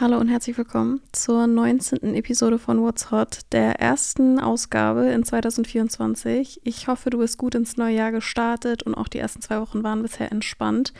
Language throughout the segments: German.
Hallo und herzlich willkommen zur 19. Episode von What's Hot, der ersten Ausgabe in 2024. Ich hoffe, du bist gut ins neue Jahr gestartet und auch die ersten zwei Wochen waren bisher entspannt.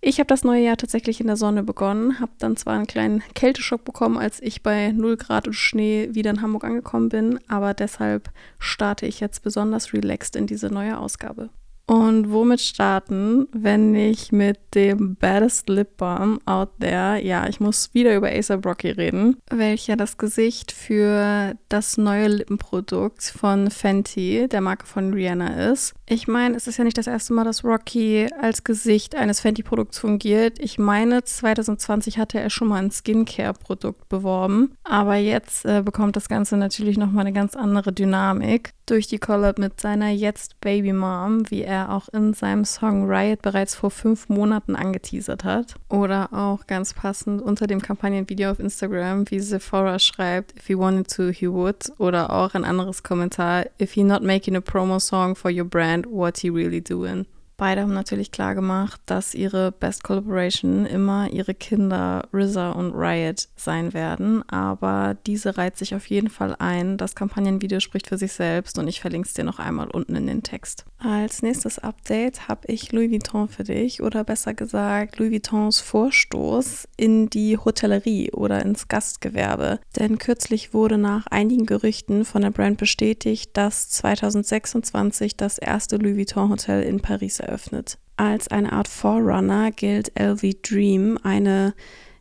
Ich habe das neue Jahr tatsächlich in der Sonne begonnen, habe dann zwar einen kleinen Kälteschock bekommen, als ich bei 0 Grad und Schnee wieder in Hamburg angekommen bin, aber deshalb starte ich jetzt besonders relaxed in diese neue Ausgabe. Und womit starten, wenn nicht mit dem Baddest Lip Balm out there? Ja, ich muss wieder über Acer Brocky reden, welcher das Gesicht für das neue Lippenprodukt von Fenty, der Marke von Rihanna, ist. Ich meine, es ist ja nicht das erste Mal, dass Rocky als Gesicht eines Fenty-Produkts fungiert. Ich meine, 2020 hatte er schon mal ein Skincare-Produkt beworben, aber jetzt äh, bekommt das Ganze natürlich nochmal eine ganz andere Dynamik durch die Collab mit seiner jetzt Baby Mom, wie er auch in seinem Song Riot bereits vor fünf Monaten angeteasert hat. Oder auch ganz passend unter dem Kampagnenvideo auf Instagram, wie Sephora schreibt, if he wanted to, he would. Oder auch ein anderes Kommentar, if he not making a promo song for your brand, what he really doing. Beide haben natürlich klar gemacht, dass ihre Best Collaboration immer ihre Kinder RZA und Riot sein werden. Aber diese reiht sich auf jeden Fall ein. Das Kampagnenvideo spricht für sich selbst und ich verlinke es dir noch einmal unten in den Text. Als nächstes Update habe ich Louis Vuitton für dich oder besser gesagt Louis Vuittons Vorstoß in die Hotellerie oder ins Gastgewerbe. Denn kürzlich wurde nach einigen Gerüchten von der Brand bestätigt, dass 2026 das erste Louis Vuitton Hotel in Paris eröffnet. Als eine Art Forerunner gilt LV Dream, eine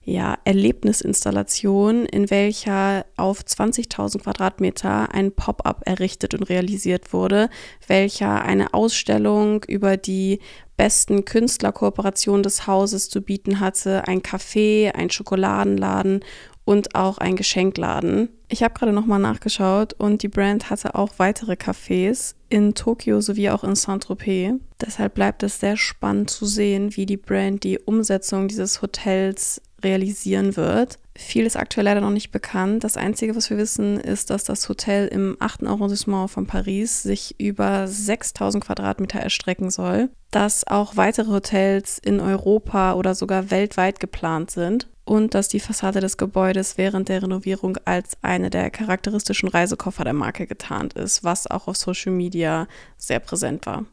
ja, Erlebnisinstallation, in welcher auf 20.000 Quadratmeter ein Pop-up errichtet und realisiert wurde, welcher eine Ausstellung über die besten Künstlerkooperationen des Hauses zu bieten hatte, ein Café, ein Schokoladenladen und auch ein Geschenkladen. Ich habe gerade nochmal nachgeschaut und die Brand hatte auch weitere Cafés in Tokio sowie auch in Saint-Tropez. Deshalb bleibt es sehr spannend zu sehen, wie die Brand die Umsetzung dieses Hotels realisieren wird. Viel ist aktuell leider noch nicht bekannt. Das Einzige, was wir wissen, ist, dass das Hotel im 8. Arrondissement von Paris sich über 6000 Quadratmeter erstrecken soll, dass auch weitere Hotels in Europa oder sogar weltweit geplant sind und dass die Fassade des Gebäudes während der Renovierung als eine der charakteristischen Reisekoffer der Marke getarnt ist, was auch auf Social Media sehr präsent war.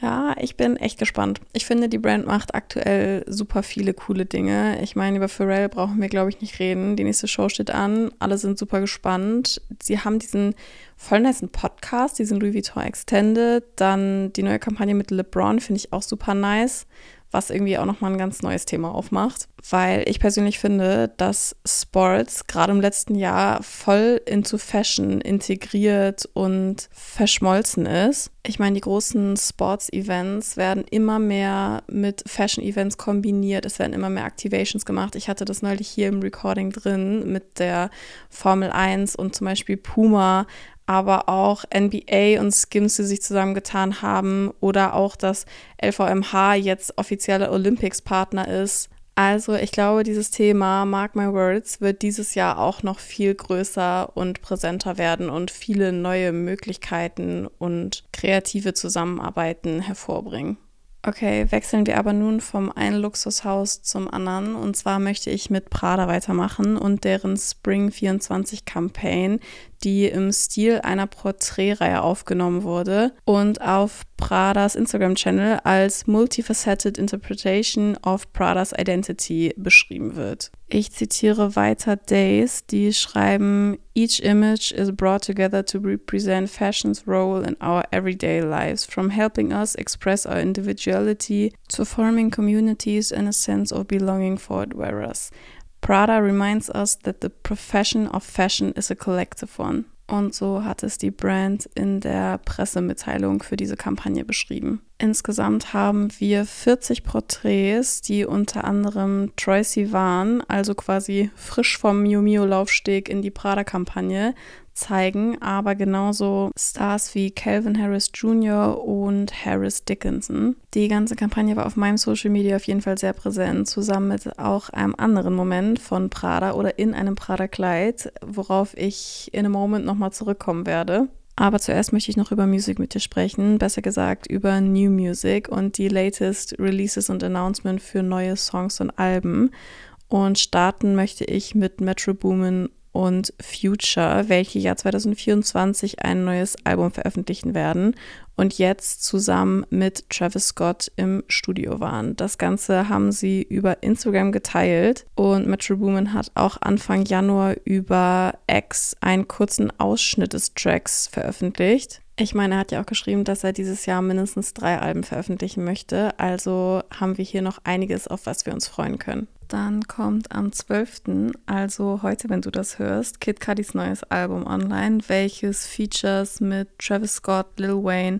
Ja, ich bin echt gespannt. Ich finde, die Brand macht aktuell super viele coole Dinge. Ich meine, über Pharrell brauchen wir, glaube ich, nicht reden. Die nächste Show steht an. Alle sind super gespannt. Sie haben diesen voll nice Podcast, diesen Louis Vuitton Extended. Dann die neue Kampagne mit LeBron finde ich auch super nice was irgendwie auch nochmal ein ganz neues Thema aufmacht, weil ich persönlich finde, dass Sports gerade im letzten Jahr voll into Fashion integriert und verschmolzen ist. Ich meine, die großen Sports-Events werden immer mehr mit Fashion-Events kombiniert. Es werden immer mehr Activations gemacht. Ich hatte das neulich hier im Recording drin mit der Formel 1 und zum Beispiel Puma aber auch NBA und Skims, die sich zusammengetan haben oder auch, dass LVMH jetzt offizieller Olympics-Partner ist. Also ich glaube, dieses Thema, mark my words, wird dieses Jahr auch noch viel größer und präsenter werden und viele neue Möglichkeiten und kreative Zusammenarbeiten hervorbringen. Okay, wechseln wir aber nun vom einen Luxushaus zum anderen. Und zwar möchte ich mit Prada weitermachen und deren Spring 24 Campaign, die im Stil einer Porträtreihe aufgenommen wurde und auf Pradas Instagram-Channel als Multifaceted Interpretation of Pradas Identity beschrieben wird. Ich zitiere weiter Days, die schreiben, Each image is brought together to represent fashion's role in our everyday lives, from helping us express our individuality to forming communities and a sense of belonging for wearers. Prada reminds us that the profession of fashion is a collective one. Und so hat es die Brand in der Pressemitteilung für diese Kampagne beschrieben. Insgesamt haben wir 40 Porträts, die unter anderem Troy Sivan, also quasi frisch vom Miu Miu Laufsteg in die Prada-Kampagne, zeigen, aber genauso Stars wie Calvin Harris Jr. und Harris Dickinson. Die ganze Kampagne war auf meinem Social Media auf jeden Fall sehr präsent, zusammen mit auch einem anderen Moment von Prada oder in einem Prada-Kleid, worauf ich in einem Moment nochmal zurückkommen werde. Aber zuerst möchte ich noch über Musik mit dir sprechen, besser gesagt über New Music und die latest Releases und Announcement für neue Songs und Alben. Und starten möchte ich mit Metro Boomin und Future, welche ja 2024 ein neues Album veröffentlichen werden und jetzt zusammen mit Travis Scott im Studio waren. Das Ganze haben sie über Instagram geteilt und Metro Boomin hat auch Anfang Januar über X einen kurzen Ausschnitt des Tracks veröffentlicht. Ich meine, er hat ja auch geschrieben, dass er dieses Jahr mindestens drei Alben veröffentlichen möchte. Also haben wir hier noch einiges, auf was wir uns freuen können. Dann kommt am 12., also heute, wenn du das hörst, Kid Cudis neues Album online, welches Features mit Travis Scott, Lil Wayne,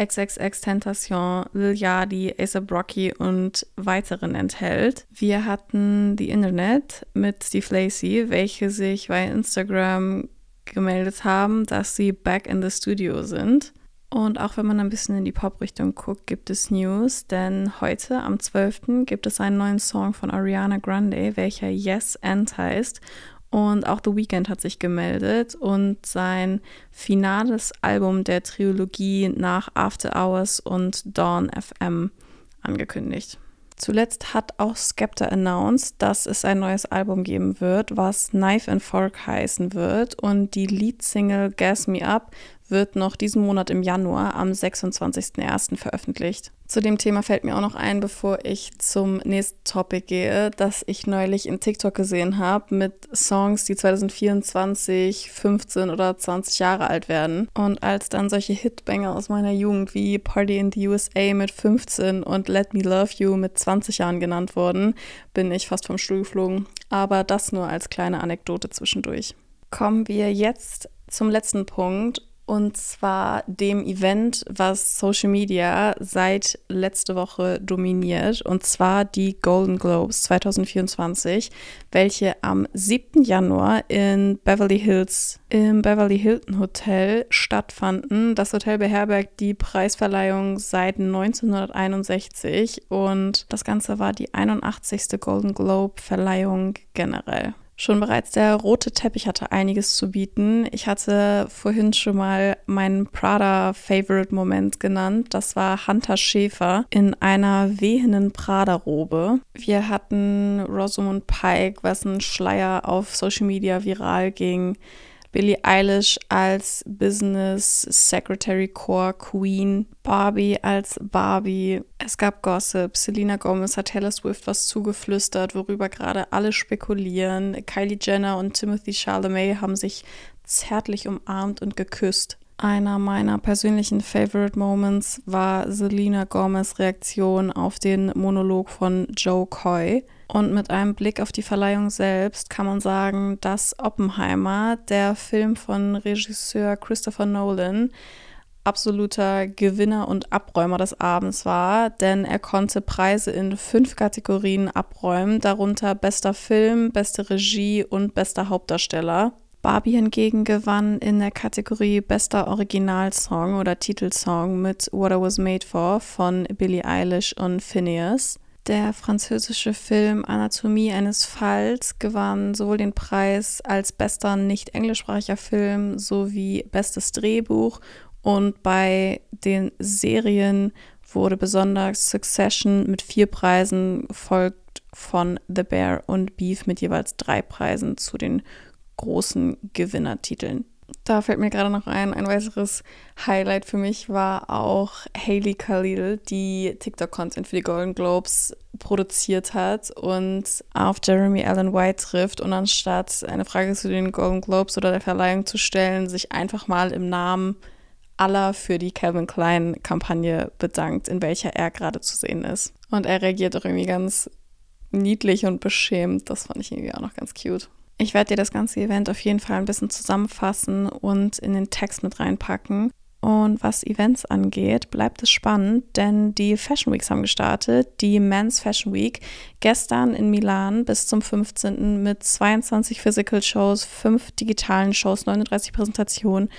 XXX Tentation, Lil Yachty, A$AP Rocky und weiteren enthält. Wir hatten The Internet mit Steve Lacey, welche sich bei Instagram gemeldet haben, dass sie back in the studio sind. Und auch wenn man ein bisschen in die Pop-Richtung guckt, gibt es News, denn heute am 12. gibt es einen neuen Song von Ariana Grande, welcher Yes and heißt. Und auch The Weeknd hat sich gemeldet und sein finales Album der Trilogie nach After Hours und Dawn FM angekündigt. Zuletzt hat auch Skepta announced, dass es ein neues Album geben wird, was Knife and Fork heißen wird. Und die Leadsingle Gas Me Up wird noch diesen Monat im Januar am 26.01. veröffentlicht. Zu dem Thema fällt mir auch noch ein, bevor ich zum nächsten Topic gehe, dass ich neulich in TikTok gesehen habe mit Songs, die 2024 15 oder 20 Jahre alt werden. Und als dann solche Hitbanger aus meiner Jugend wie Party in the USA mit 15 und Let Me Love You mit 20 Jahren genannt wurden, bin ich fast vom Stuhl geflogen. Aber das nur als kleine Anekdote zwischendurch. Kommen wir jetzt zum letzten Punkt und zwar dem Event, was Social Media seit letzte Woche dominiert. Und zwar die Golden Globes 2024, welche am 7. Januar in Beverly Hills im Beverly Hilton Hotel stattfanden. Das Hotel beherbergt die Preisverleihung seit 1961 und das Ganze war die 81. Golden Globe Verleihung generell. Schon bereits der rote Teppich hatte einiges zu bieten. Ich hatte vorhin schon mal meinen Prada-Favorite-Moment genannt. Das war Hunter Schäfer in einer wehenden Prada-Robe. Wir hatten Rosamund Pike, was ein Schleier auf Social Media viral ging. Billie Eilish als Business Secretary Core Queen, Barbie als Barbie. Es gab Gossip. Selena Gomez hat Taylor Swift was zugeflüstert, worüber gerade alle spekulieren. Kylie Jenner und Timothy Chalamet haben sich zärtlich umarmt und geküsst. Einer meiner persönlichen Favorite Moments war Selena Gomez Reaktion auf den Monolog von Joe Coy. Und mit einem Blick auf die Verleihung selbst kann man sagen, dass Oppenheimer, der Film von Regisseur Christopher Nolan, absoluter Gewinner und Abräumer des Abends war, denn er konnte Preise in fünf Kategorien abräumen, darunter bester Film, beste Regie und bester Hauptdarsteller. Barbie hingegen gewann in der Kategorie bester Originalsong oder Titelsong mit What I Was Made For von Billie Eilish und Phineas. Der französische Film Anatomie eines Falls gewann sowohl den Preis als bester nicht englischsprachiger Film sowie bestes Drehbuch und bei den Serien wurde besonders Succession mit vier Preisen gefolgt von The Bear und Beef mit jeweils drei Preisen zu den großen Gewinnertiteln. Da fällt mir gerade noch ein, ein weiteres Highlight für mich war auch Hailey Khalil, die TikTok-Content für die Golden Globes produziert hat und auf Jeremy Allen White trifft und anstatt eine Frage zu den Golden Globes oder der Verleihung zu stellen, sich einfach mal im Namen aller für die Calvin Klein Kampagne bedankt, in welcher er gerade zu sehen ist. Und er reagiert auch irgendwie ganz niedlich und beschämt. Das fand ich irgendwie auch noch ganz cute. Ich werde dir das ganze Event auf jeden Fall ein bisschen zusammenfassen und in den Text mit reinpacken. Und was Events angeht, bleibt es spannend, denn die Fashion Weeks haben gestartet. Die Men's Fashion Week gestern in Milan bis zum 15. mit 22 Physical Shows, 5 digitalen Shows, 39 Präsentationen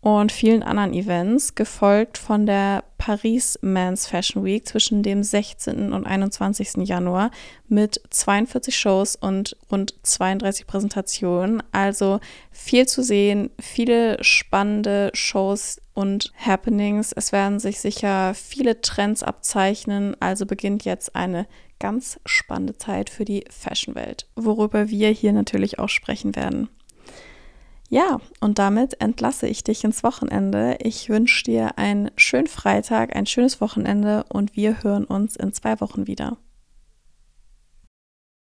und vielen anderen Events, gefolgt von der Paris Men's Fashion Week zwischen dem 16. und 21. Januar mit 42 Shows und rund 32 Präsentationen. Also viel zu sehen, viele spannende Shows und Happenings. Es werden sich sicher viele Trends abzeichnen, also beginnt jetzt eine ganz spannende Zeit für die Fashionwelt, worüber wir hier natürlich auch sprechen werden. Ja, und damit entlasse ich dich ins Wochenende. Ich wünsche dir einen schönen Freitag, ein schönes Wochenende und wir hören uns in zwei Wochen wieder.